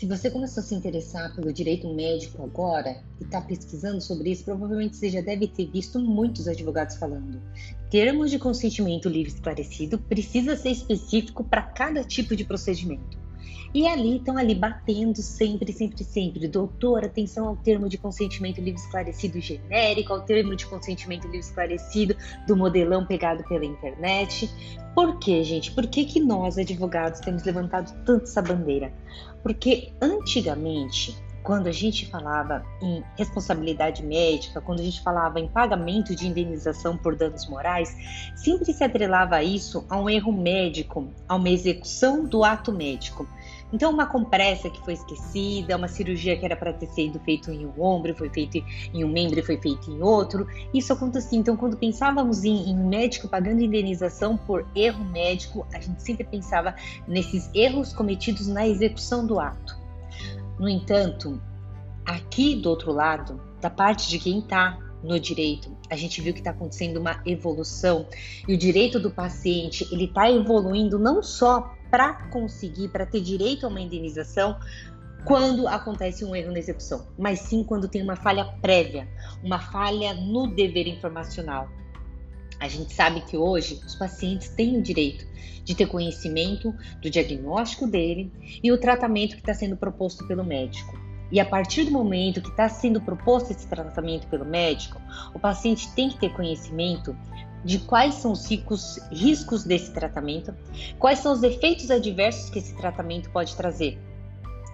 Se você começou a se interessar pelo direito médico agora e está pesquisando sobre isso, provavelmente você já deve ter visto muitos advogados falando. Termos de consentimento livre esclarecido precisa ser específico para cada tipo de procedimento. E ali estão ali batendo sempre, sempre, sempre. Doutor, atenção ao termo de consentimento livre esclarecido genérico, ao termo de consentimento livre esclarecido do modelão pegado pela internet. Por quê, gente? Por que, que nós, advogados, temos levantado tanto essa bandeira? Porque antigamente quando a gente falava em responsabilidade médica, quando a gente falava em pagamento de indenização por danos morais, sempre se atrelava isso a um erro médico, a uma execução do ato médico. Então, uma compressa que foi esquecida, uma cirurgia que era para ter sido feita em um ombro, foi feita em um membro e foi feita em outro. Isso acontecia. Então, quando pensávamos em, em médico pagando indenização por erro médico, a gente sempre pensava nesses erros cometidos na execução do ato. No entanto, aqui do outro lado, da parte de quem está no direito, a gente viu que está acontecendo uma evolução e o direito do paciente ele está evoluindo não só para conseguir, para ter direito a uma indenização, quando acontece um erro na execução, mas sim quando tem uma falha prévia, uma falha no dever informacional. A gente sabe que hoje os pacientes têm o direito de ter conhecimento do diagnóstico dele e o tratamento que está sendo proposto pelo médico. E a partir do momento que está sendo proposto esse tratamento pelo médico, o paciente tem que ter conhecimento de quais são os riscos, riscos desse tratamento, quais são os efeitos adversos que esse tratamento pode trazer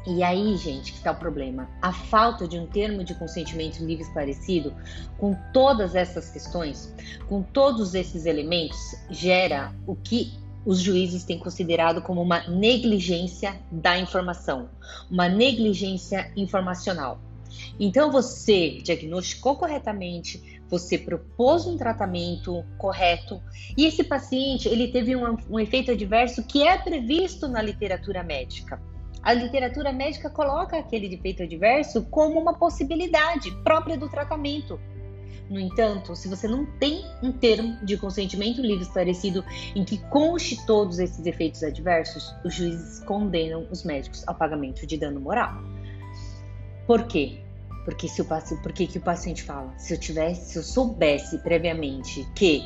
e aí, gente, que está o problema. A falta de um termo de consentimento livre esclarecido, com todas essas questões, com todos esses elementos, gera o que os juízes têm considerado como uma negligência da informação, uma negligência informacional. Então, você diagnosticou corretamente, você propôs um tratamento correto e esse paciente ele teve um, um efeito adverso que é previsto na literatura médica a literatura médica coloca aquele defeito adverso como uma possibilidade própria do tratamento. No entanto, se você não tem um termo de consentimento livre esclarecido em que conste todos esses efeitos adversos, os juízes condenam os médicos ao pagamento de dano moral. Por quê? Porque se o paciente, por que, que o paciente fala? Se eu tivesse, se eu soubesse previamente que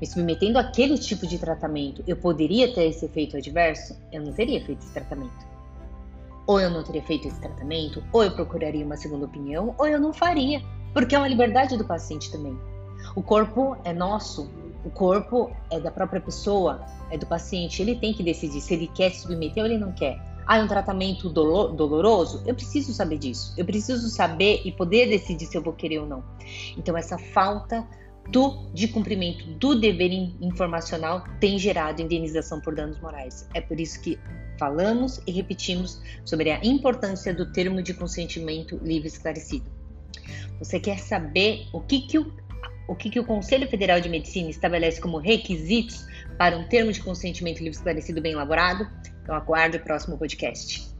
me submetendo àquele tipo de tratamento eu poderia ter esse efeito adverso, eu não teria feito esse tratamento ou eu não teria feito esse tratamento, ou eu procuraria uma segunda opinião, ou eu não faria, porque é uma liberdade do paciente também. O corpo é nosso, o corpo é da própria pessoa, é do paciente, ele tem que decidir se ele quer se submeter ou ele não quer. Ah, é um tratamento doloroso? Eu preciso saber disso. Eu preciso saber e poder decidir se eu vou querer ou não. Então, essa falta do, de cumprimento do dever informacional tem gerado indenização por danos morais. É por isso que falamos e repetimos sobre a importância do termo de consentimento livre esclarecido. Você quer saber o que, que o, o que, que o Conselho Federal de Medicina estabelece como requisitos para um termo de consentimento livre esclarecido bem elaborado? Então aguarde o próximo podcast.